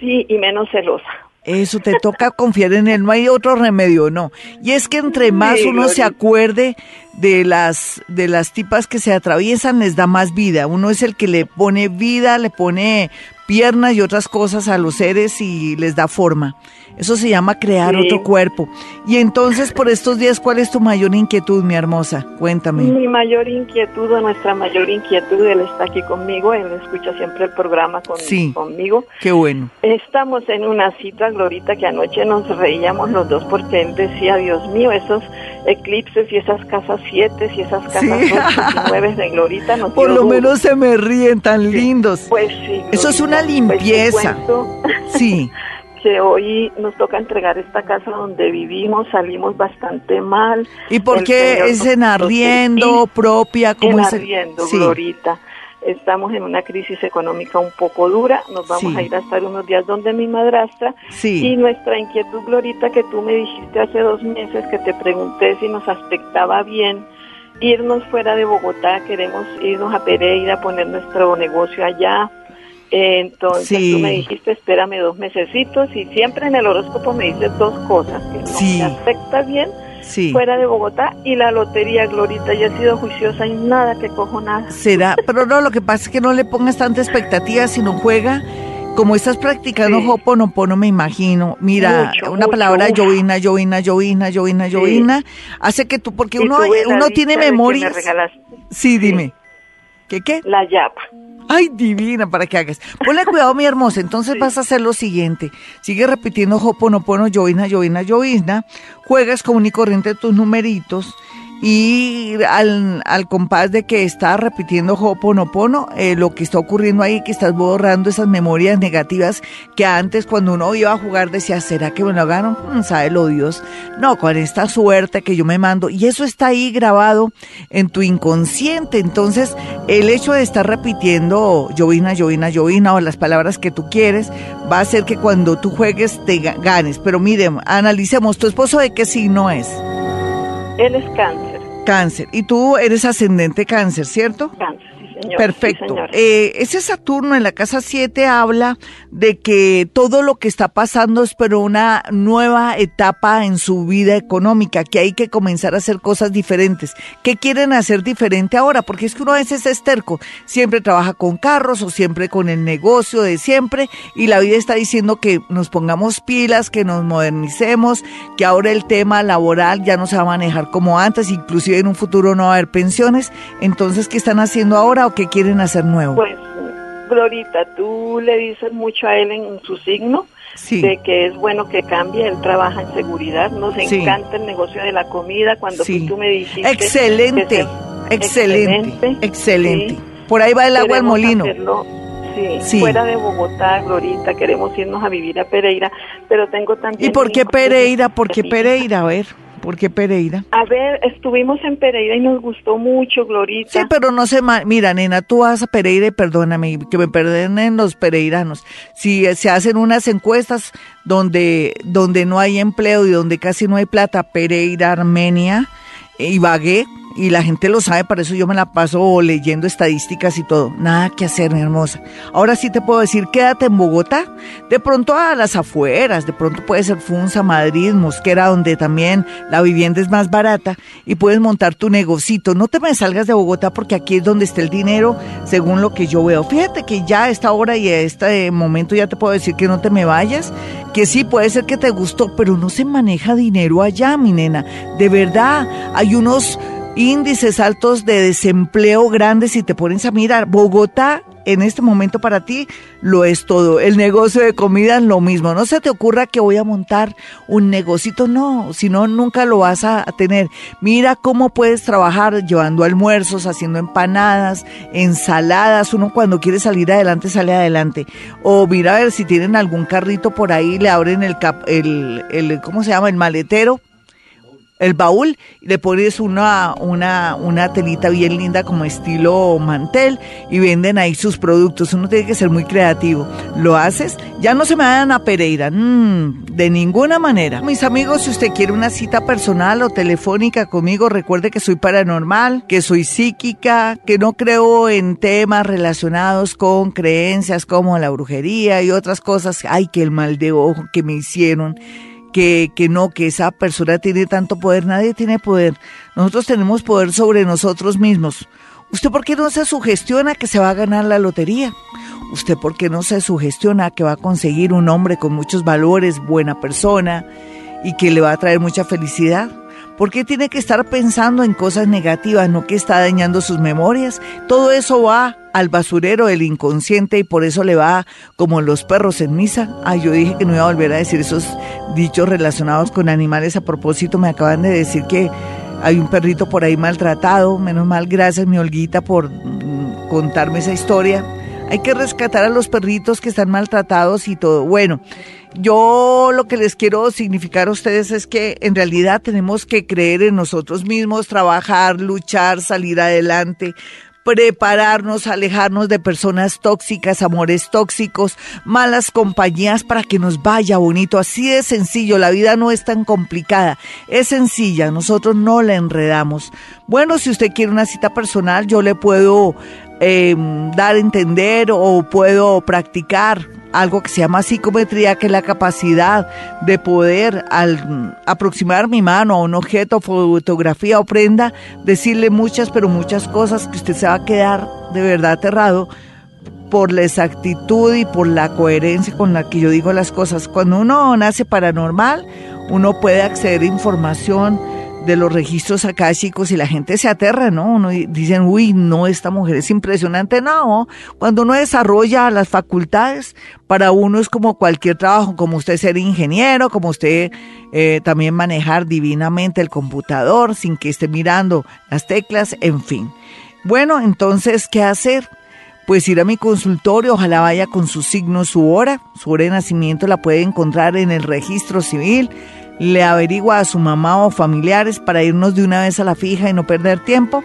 S8: Sí, y menos celosa.
S2: Eso te toca confiar en él, no hay otro remedio, no. Y es que entre más uno se acuerde de las de las tipas que se atraviesan les da más vida. Uno es el que le pone vida, le pone piernas y otras cosas a los seres y les da forma. Eso se llama crear otro cuerpo. Y entonces, por estos días, ¿cuál es tu mayor inquietud, mi hermosa? Cuéntame.
S8: Mi mayor inquietud, o nuestra mayor inquietud, él está aquí conmigo, él escucha siempre el programa con,
S2: sí,
S8: conmigo.
S2: Qué bueno.
S8: Estamos en una cita, Glorita, que anoche nos reíamos los dos porque él decía, Dios mío, esos eclipses y esas casas siete y esas casas sí. y nueve de Glorita nos [laughs]
S2: Por lo menos se me ríen tan lindos.
S8: Pues sí.
S2: Eso es una pues limpieza. [laughs] sí.
S8: Que hoy nos toca entregar esta casa donde vivimos, salimos bastante mal.
S2: ¿Y por qué es en arriendo propia?
S8: como en arriendo, Glorita. Estamos en una crisis económica un poco dura, nos vamos a ir a estar unos días donde mi madrastra y nuestra inquietud, Glorita, que tú me dijiste hace dos meses que te pregunté si nos aspectaba bien irnos fuera de Bogotá, queremos irnos a Pereira, poner nuestro negocio allá, entonces tú me dijiste, espérame dos mesecitos y siempre en el horóscopo me dices dos cosas, que no afecta bien fuera de Bogotá y la lotería, Glorita, ya he sido juiciosa y nada que cojo nada.
S2: Será, [laughs] pero no, lo que pasa es que no le pongas tanta expectativa, sino juega como estás practicando Hoponopono, me imagino, mira, una palabra llovina, llovina, llovina, llovina, llovina, hace que tú, porque uno, uno tiene memoria. Sí, dime. ¿Qué qué?
S8: La yapa.
S2: Ay, divina, para que hagas. Ponle cuidado, mi hermosa. Entonces vas a hacer lo siguiente. Sigue repitiendo Hoponopono, llovina, llovina, llovina. Juegas común y corriente tus numeritos y al, al compás de que estás repitiendo Hoponopono, eh, lo que está ocurriendo ahí, que estás borrando esas memorias negativas que antes cuando uno iba a jugar decía, ¿será que me lo gano? Mm, sabe lo Dios. No, con esta suerte que yo me mando. Y eso está ahí grabado en tu inconsciente. Entonces, el hecho de estar repitiendo llovina, llovina, llovina o las palabras que tú quieres, va a hacer que cuando tú juegues te ganes. Pero miren, analicemos, ¿tu esposo de qué signo es?
S8: Él es cáncer.
S2: Cáncer. Y tú eres ascendente cáncer, ¿cierto?
S8: Cáncer.
S2: Perfecto. Eh, ese Saturno en la casa 7 habla de que todo lo que está pasando es pero una nueva etapa en su vida económica, que hay que comenzar a hacer cosas diferentes. ¿Qué quieren hacer diferente ahora? Porque es que uno a veces es terco, siempre trabaja con carros o siempre con el negocio de siempre y la vida está diciendo que nos pongamos pilas, que nos modernicemos, que ahora el tema laboral ya no se va a manejar como antes, inclusive en un futuro no va a haber pensiones. Entonces, ¿qué están haciendo ahora? Qué quieren hacer nuevo?
S8: Pues, Glorita, tú le dices mucho a él en su signo de que es bueno que cambie, él trabaja en seguridad, nos encanta el negocio de la comida, cuando tú me dijiste...
S2: Excelente, excelente, excelente. Por ahí va el agua al molino.
S8: Sí, fuera de Bogotá, Glorita, queremos irnos a vivir a Pereira, pero tengo también...
S2: ¿Y por qué Pereira? ¿Por qué Pereira? A ver. ¿Por qué Pereira?
S8: A ver, estuvimos en Pereira y nos gustó mucho, Glorita.
S2: Sí, pero no sé, mira, nena, tú vas a Pereira y perdóname, que me perdonen los pereiranos. Si se hacen unas encuestas donde, donde no hay empleo y donde casi no hay plata, Pereira, Armenia, Ibagué, y la gente lo sabe, para eso yo me la paso leyendo estadísticas y todo. Nada que hacer, mi hermosa. Ahora sí te puedo decir, quédate en Bogotá, de pronto a las afueras, de pronto puede ser Funza, Madrid, Mosquera, donde también la vivienda es más barata y puedes montar tu negocito. No te me salgas de Bogotá porque aquí es donde está el dinero, según lo que yo veo. Fíjate que ya a esta hora y a este momento ya te puedo decir que no te me vayas, que sí, puede ser que te gustó, pero no se maneja dinero allá, mi nena. De verdad, hay unos índices altos de desempleo grandes y te pones a mirar. Bogotá en este momento para ti lo es todo. El negocio de comida es lo mismo. No se te ocurra que voy a montar un negocito, no, si no, nunca lo vas a tener. Mira cómo puedes trabajar llevando almuerzos, haciendo empanadas, ensaladas. Uno cuando quiere salir adelante, sale adelante. O mira a ver si tienen algún carrito por ahí, le abren el, cap, el, el ¿cómo se llama? El maletero el baúl, le pones una, una, una telita bien linda como estilo mantel y venden ahí sus productos. Uno tiene que ser muy creativo. Lo haces, ya no se me dan a Pereira, mm, de ninguna manera. Mis amigos, si usted quiere una cita personal o telefónica conmigo, recuerde que soy paranormal, que soy psíquica, que no creo en temas relacionados con creencias como la brujería y otras cosas. Ay, que el mal de ojo que me hicieron que, que no, que esa persona tiene tanto poder, nadie tiene poder. Nosotros tenemos poder sobre nosotros mismos. ¿Usted por qué no se sugestiona que se va a ganar la lotería? ¿Usted por qué no se sugestiona que va a conseguir un hombre con muchos valores, buena persona y que le va a traer mucha felicidad? ¿Por qué tiene que estar pensando en cosas negativas, no que está dañando sus memorias? Todo eso va al basurero del inconsciente y por eso le va como los perros en misa. Ay, yo dije que no iba a volver a decir esos dichos relacionados con animales. A propósito, me acaban de decir que hay un perrito por ahí maltratado. Menos mal, gracias mi Olguita por mm, contarme esa historia. Hay que rescatar a los perritos que están maltratados y todo. Bueno, yo lo que les quiero significar a ustedes es que en realidad tenemos que creer en nosotros mismos, trabajar, luchar, salir adelante, prepararnos, alejarnos de personas tóxicas, amores tóxicos, malas compañías para que nos vaya bonito. Así de sencillo, la vida no es tan complicada, es sencilla, nosotros no la enredamos. Bueno, si usted quiere una cita personal, yo le puedo eh, dar a entender o puedo practicar algo que se llama psicometría, que es la capacidad de poder al aproximar mi mano a un objeto, fotografía o prenda, decirle muchas, pero muchas cosas que usted se va a quedar de verdad aterrado por la exactitud y por la coherencia con la que yo digo las cosas. Cuando uno nace paranormal, uno puede acceder a información de los registros acá, chicos, y la gente se aterra, ¿no? Uno dicen, uy, no, esta mujer es impresionante. No, cuando uno desarrolla las facultades, para uno es como cualquier trabajo, como usted ser ingeniero, como usted eh, también manejar divinamente el computador sin que esté mirando las teclas, en fin. Bueno, entonces, ¿qué hacer? Pues ir a mi consultorio, ojalá vaya con su signo, su hora, su hora de nacimiento la puede encontrar en el registro civil le averigua a su mamá o familiares para irnos de una vez a la fija y no perder tiempo.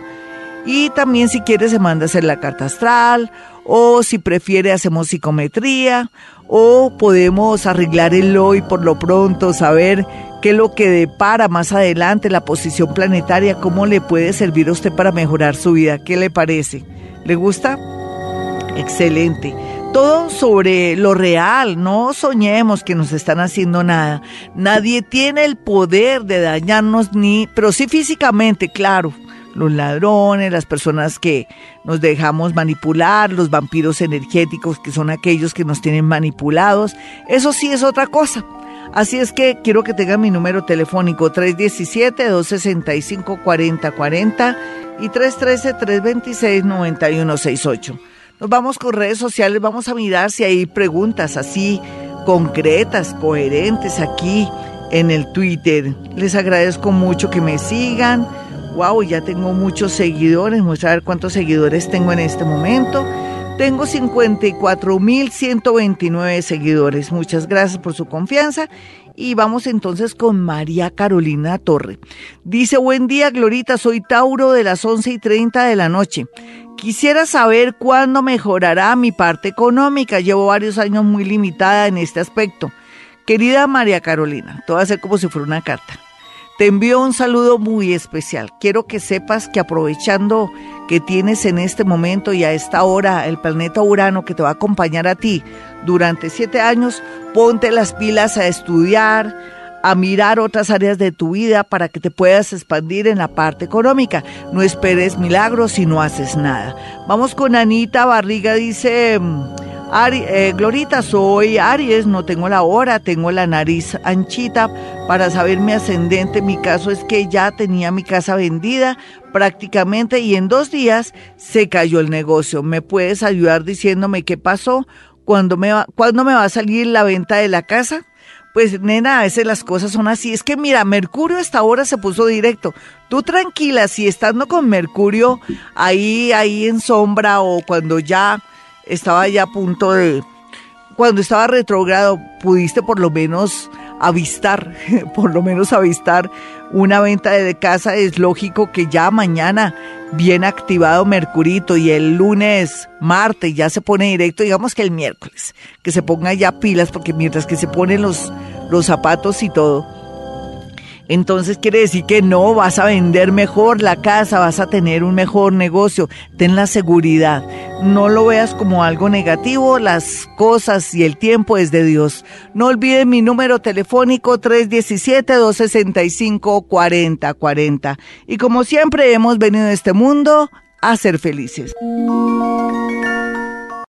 S2: Y también si quiere se manda a hacer la carta astral o si prefiere hacemos psicometría o podemos arreglar el hoy por lo pronto, saber qué es lo que depara más adelante la posición planetaria, cómo le puede servir a usted para mejorar su vida. ¿Qué le parece? ¿Le gusta? Excelente todo sobre lo real, no soñemos que nos están haciendo nada. Nadie tiene el poder de dañarnos ni, pero sí físicamente, claro. Los ladrones, las personas que nos dejamos manipular, los vampiros energéticos que son aquellos que nos tienen manipulados, eso sí es otra cosa. Así es que quiero que tengan mi número telefónico 317-265-4040 y 313-326-9168. Nos vamos con redes sociales, vamos a mirar si hay preguntas así concretas, coherentes aquí en el Twitter. Les agradezco mucho que me sigan. Wow, ya tengo muchos seguidores. Vamos a ver cuántos seguidores tengo en este momento. Tengo 54.129 seguidores. Muchas gracias por su confianza. Y vamos entonces con María Carolina Torre. Dice, buen día, Glorita, soy Tauro de las 11 y 30 de la noche. Quisiera saber cuándo mejorará mi parte económica. Llevo varios años muy limitada en este aspecto. Querida María Carolina, te voy a hacer como si fuera una carta. Te envío un saludo muy especial. Quiero que sepas que aprovechando que tienes en este momento y a esta hora el planeta Urano que te va a acompañar a ti durante siete años, ponte las pilas a estudiar, a mirar otras áreas de tu vida para que te puedas expandir en la parte económica. No esperes milagros si no haces nada. Vamos con Anita Barriga, dice... Ari, eh, Glorita, soy Aries, no tengo la hora, tengo la nariz anchita para saber mi ascendente. Mi caso es que ya tenía mi casa vendida prácticamente y en dos días se cayó el negocio. ¿Me puedes ayudar diciéndome qué pasó? ¿Cuándo me va, ¿cuándo me va a salir la venta de la casa? Pues nena, a veces las cosas son así. Es que mira, Mercurio hasta ahora se puso directo. Tú tranquila, si estando con Mercurio ahí, ahí en sombra o cuando ya estaba ya a punto de, cuando estaba retrogrado, pudiste por lo menos avistar, [laughs] por lo menos avistar una venta de casa, es lógico que ya mañana bien activado Mercurito y el lunes, martes ya se pone directo, digamos que el miércoles, que se ponga ya pilas porque mientras que se ponen los, los zapatos y todo, entonces quiere decir que no, vas a vender mejor la casa, vas a tener un mejor negocio, ten la seguridad. No lo veas como algo negativo, las cosas y el tiempo es de Dios. No olviden mi número telefónico 317-265-4040. Y como siempre hemos venido a este mundo a ser felices.